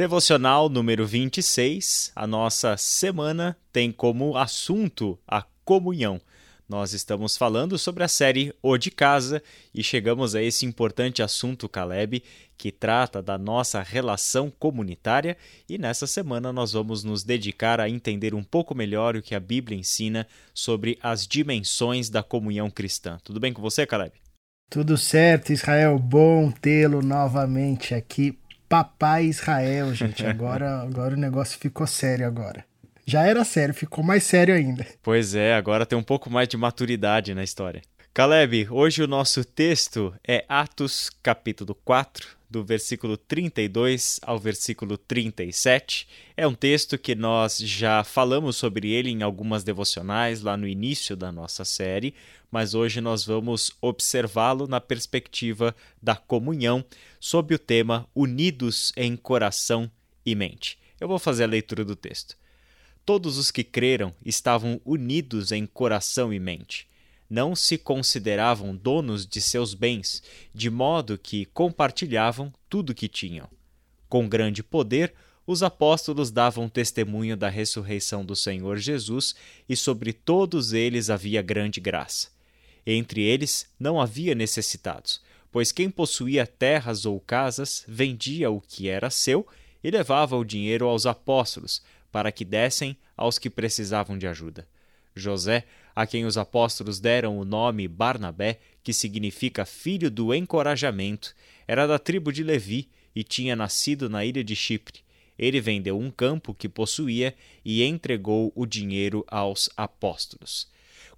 Devocional número 26, a nossa semana tem como assunto a comunhão. Nós estamos falando sobre a série O de Casa e chegamos a esse importante assunto, Caleb, que trata da nossa relação comunitária. E nessa semana nós vamos nos dedicar a entender um pouco melhor o que a Bíblia ensina sobre as dimensões da comunhão cristã. Tudo bem com você, Caleb? Tudo certo, Israel. Bom tê-lo novamente aqui. Papai Israel, gente. Agora, agora o negócio ficou sério agora. Já era sério, ficou mais sério ainda. Pois é, agora tem um pouco mais de maturidade na história. Caleb, hoje o nosso texto é Atos capítulo 4, do versículo 32 ao versículo 37. É um texto que nós já falamos sobre ele em algumas devocionais lá no início da nossa série, mas hoje nós vamos observá-lo na perspectiva da comunhão, sob o tema Unidos em Coração e Mente. Eu vou fazer a leitura do texto. Todos os que creram estavam unidos em coração e mente. Não se consideravam donos de seus bens, de modo que compartilhavam tudo que tinham. Com grande poder, os apóstolos davam testemunho da ressurreição do Senhor Jesus e sobre todos eles havia grande graça. Entre eles não havia necessitados, pois quem possuía terras ou casas vendia o que era seu e levava o dinheiro aos apóstolos, para que dessem aos que precisavam de ajuda. José, a quem os apóstolos deram o nome Barnabé, que significa filho do encorajamento, era da tribo de Levi e tinha nascido na ilha de Chipre. Ele vendeu um campo que possuía e entregou o dinheiro aos apóstolos.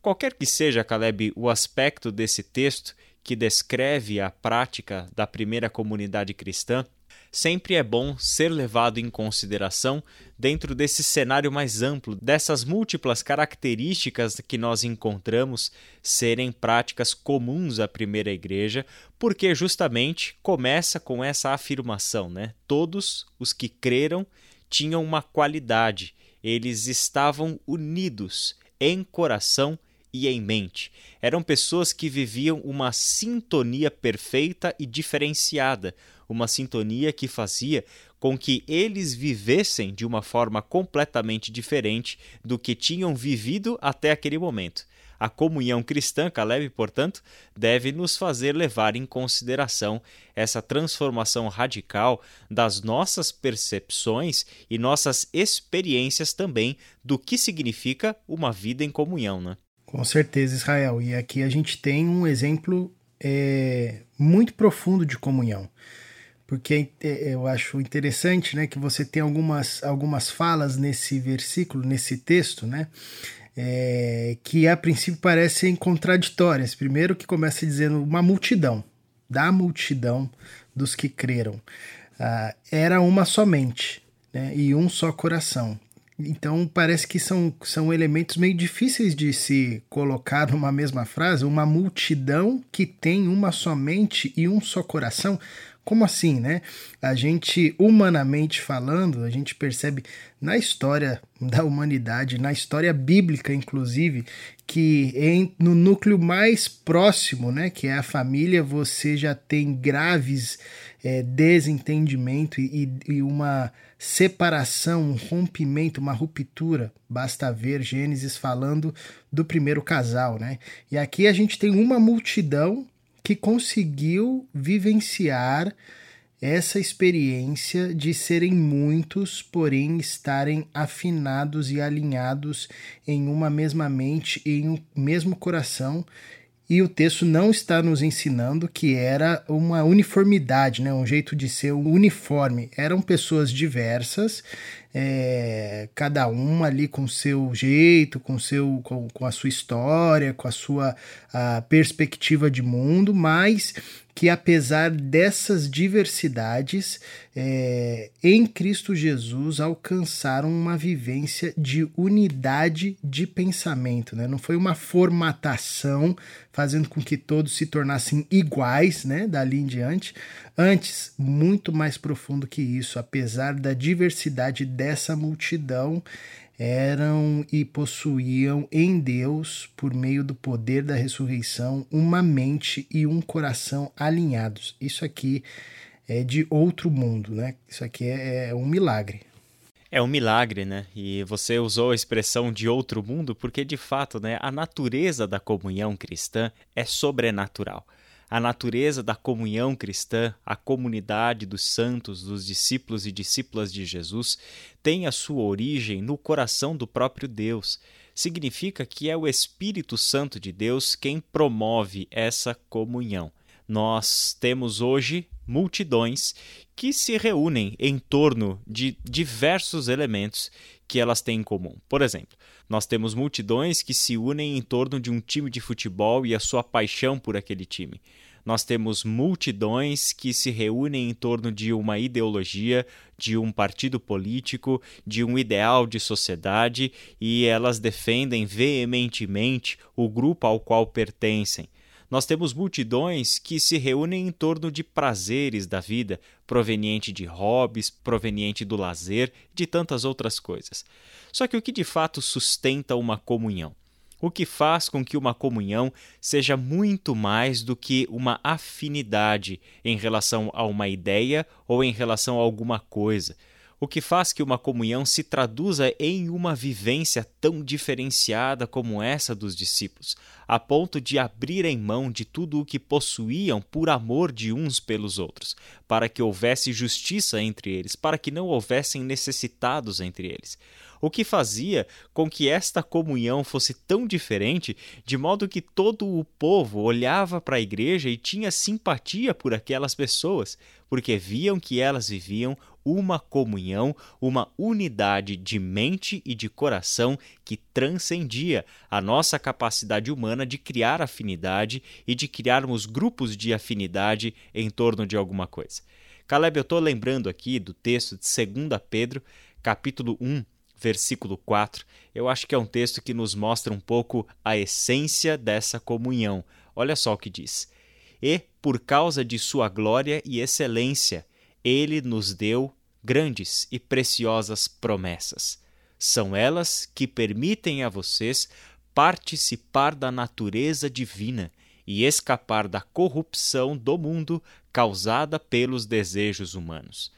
Qualquer que seja, Caleb, o aspecto desse texto que descreve a prática da primeira comunidade cristã, sempre é bom ser levado em consideração dentro desse cenário mais amplo, dessas múltiplas características que nós encontramos serem práticas comuns à primeira igreja, porque justamente começa com essa afirmação, né? Todos os que creram tinham uma qualidade, eles estavam unidos em coração e em mente. Eram pessoas que viviam uma sintonia perfeita e diferenciada, uma sintonia que fazia com que eles vivessem de uma forma completamente diferente do que tinham vivido até aquele momento. A comunhão cristã, Caleb, portanto, deve nos fazer levar em consideração essa transformação radical das nossas percepções e nossas experiências também do que significa uma vida em comunhão. Né? Com certeza, Israel. E aqui a gente tem um exemplo é, muito profundo de comunhão porque é, eu acho interessante né, que você tem algumas, algumas falas nesse versículo, nesse texto, né, é, que a princípio parecem contraditórias. Primeiro, que começa dizendo uma multidão, da multidão dos que creram. Ah, era uma somente né, e um só coração. Então parece que são, são elementos meio difíceis de se colocar numa mesma frase. Uma multidão que tem uma somente e um só coração. Como assim, né? A gente, humanamente falando, a gente percebe na história da humanidade, na história bíblica, inclusive, que em, no núcleo mais próximo, né, que é a família, você já tem graves é, desentendimento e, e uma separação, um rompimento, uma ruptura. Basta ver Gênesis falando do primeiro casal, né? E aqui a gente tem uma multidão que conseguiu vivenciar essa experiência de serem muitos, porém estarem afinados e alinhados em uma mesma mente e em um mesmo coração. E o texto não está nos ensinando que era uma uniformidade, né? um jeito de ser uniforme. Eram pessoas diversas, é, cada um ali com seu jeito, com, seu, com, com a sua história, com a sua a perspectiva de mundo, mas que apesar dessas diversidades, é, em Cristo Jesus alcançaram uma vivência de unidade de pensamento. Né? Não foi uma formatação fazendo com que todos se tornassem iguais né? dali em diante. Antes, muito mais profundo que isso, apesar da diversidade dessa multidão, eram e possuíam em Deus, por meio do poder da ressurreição, uma mente e um coração alinhados. Isso aqui é de outro mundo, né? Isso aqui é, é um milagre. É um milagre, né? E você usou a expressão de outro mundo porque, de fato, né, a natureza da comunhão cristã é sobrenatural. A natureza da comunhão cristã, a comunidade dos santos, dos discípulos e discípulas de Jesus, tem a sua origem no coração do próprio Deus. Significa que é o Espírito Santo de Deus quem promove essa comunhão. Nós temos hoje multidões que se reúnem em torno de diversos elementos que elas têm em comum. Por exemplo, nós temos multidões que se unem em torno de um time de futebol e a sua paixão por aquele time. Nós temos multidões que se reúnem em torno de uma ideologia, de um partido político, de um ideal de sociedade e elas defendem veementemente o grupo ao qual pertencem. Nós temos multidões que se reúnem em torno de prazeres da vida, proveniente de hobbies, proveniente do lazer, de tantas outras coisas. Só que o que de fato sustenta uma comunhão? O que faz com que uma comunhão seja muito mais do que uma afinidade em relação a uma ideia ou em relação a alguma coisa o que faz que uma comunhão se traduza em uma vivência tão diferenciada como essa dos discípulos, a ponto de abrirem mão de tudo o que possuíam por amor de uns pelos outros, para que houvesse justiça entre eles, para que não houvessem necessitados entre eles. O que fazia com que esta comunhão fosse tão diferente, de modo que todo o povo olhava para a igreja e tinha simpatia por aquelas pessoas, porque viam que elas viviam uma comunhão, uma unidade de mente e de coração que transcendia a nossa capacidade humana de criar afinidade e de criarmos grupos de afinidade em torno de alguma coisa. Caleb, eu estou lembrando aqui do texto de 2 Pedro, capítulo 1, versículo 4, eu acho que é um texto que nos mostra um pouco a essência dessa comunhão. Olha só o que diz: E, por causa de sua glória e excelência, ele nos deu grandes e preciosas promessas. São elas que permitem a vocês participar da natureza divina e escapar da corrupção do mundo causada pelos desejos humanos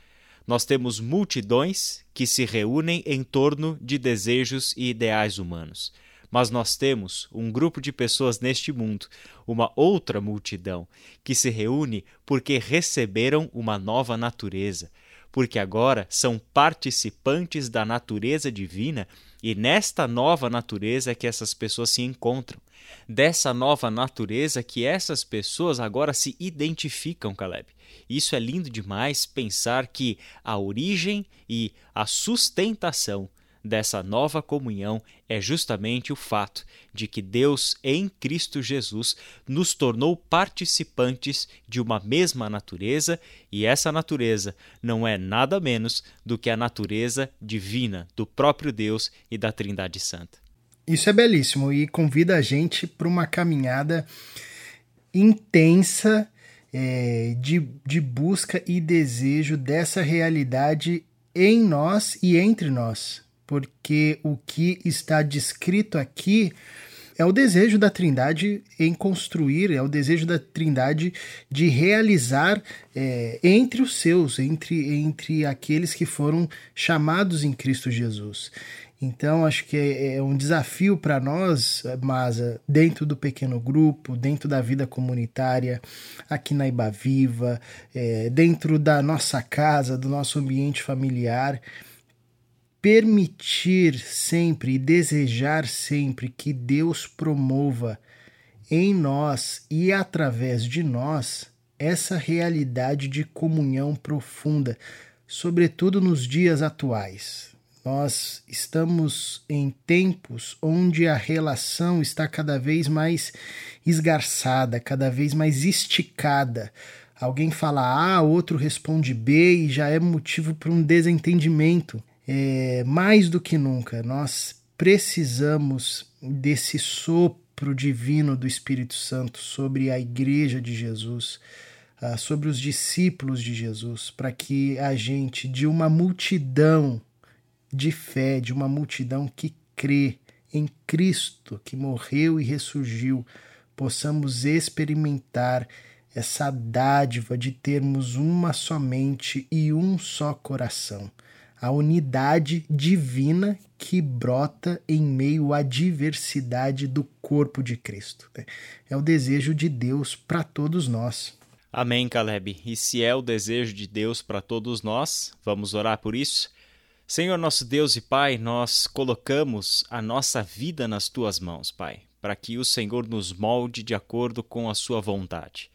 nós temos multidões que se reúnem em torno de desejos e ideais humanos. Mas nós temos um grupo de pessoas neste mundo, uma outra multidão, que se reúne porque receberam uma nova natureza, porque agora são participantes da natureza divina e nesta nova natureza é que essas pessoas se encontram. Dessa nova natureza que essas pessoas agora se identificam, Caleb. Isso é lindo demais pensar que a origem e a sustentação dessa nova comunhão é justamente o fato de que Deus, em Cristo Jesus, nos tornou participantes de uma mesma natureza, e essa natureza não é nada menos do que a natureza divina do próprio Deus e da Trindade Santa. Isso é belíssimo e convida a gente para uma caminhada intensa é, de, de busca e desejo dessa realidade em nós e entre nós, porque o que está descrito aqui é o desejo da Trindade em construir, é o desejo da Trindade de realizar é, entre os seus, entre, entre aqueles que foram chamados em Cristo Jesus. Então, acho que é, é um desafio para nós, Masa, dentro do pequeno grupo, dentro da vida comunitária, aqui na Iba Viva, é, dentro da nossa casa, do nosso ambiente familiar, permitir sempre e desejar sempre que Deus promova em nós e através de nós essa realidade de comunhão profunda, sobretudo nos dias atuais. Nós estamos em tempos onde a relação está cada vez mais esgarçada, cada vez mais esticada. Alguém fala A, outro responde B e já é motivo para um desentendimento. É, mais do que nunca, nós precisamos desse sopro divino do Espírito Santo sobre a Igreja de Jesus, uh, sobre os discípulos de Jesus, para que a gente, de uma multidão de fé de uma multidão que crê em Cristo, que morreu e ressurgiu, possamos experimentar essa dádiva de termos uma somente e um só coração, a unidade divina que brota em meio à diversidade do corpo de Cristo. É o desejo de Deus para todos nós. Amém, Caleb. E se é o desejo de Deus para todos nós, vamos orar por isso? Senhor nosso Deus e Pai, nós colocamos a nossa vida nas tuas mãos, Pai, para que o Senhor nos molde de acordo com a sua vontade.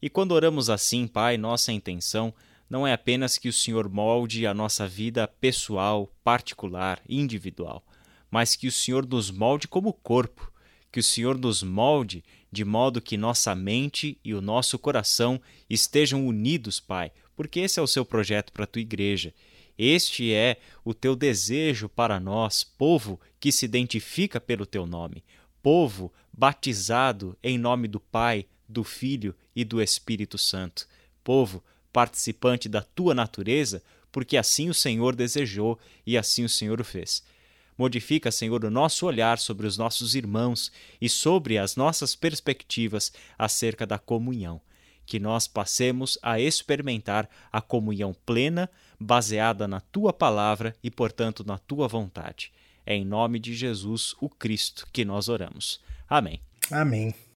E quando oramos assim, Pai, nossa intenção não é apenas que o Senhor molde a nossa vida pessoal, particular, individual, mas que o Senhor nos molde como corpo, que o Senhor nos molde de modo que nossa mente e o nosso coração estejam unidos, Pai, porque esse é o seu projeto para a tua igreja. Este é o teu desejo para nós, povo que se identifica pelo teu nome, povo batizado em nome do Pai, do Filho e do Espírito Santo, povo participante da tua natureza, porque assim o Senhor desejou e assim o Senhor o fez. Modifica, Senhor, o nosso olhar sobre os nossos irmãos e sobre as nossas perspectivas acerca da comunhão que nós passemos a experimentar a comunhão plena, baseada na tua palavra e, portanto, na tua vontade. É em nome de Jesus, o Cristo, que nós oramos. Amém. Amém.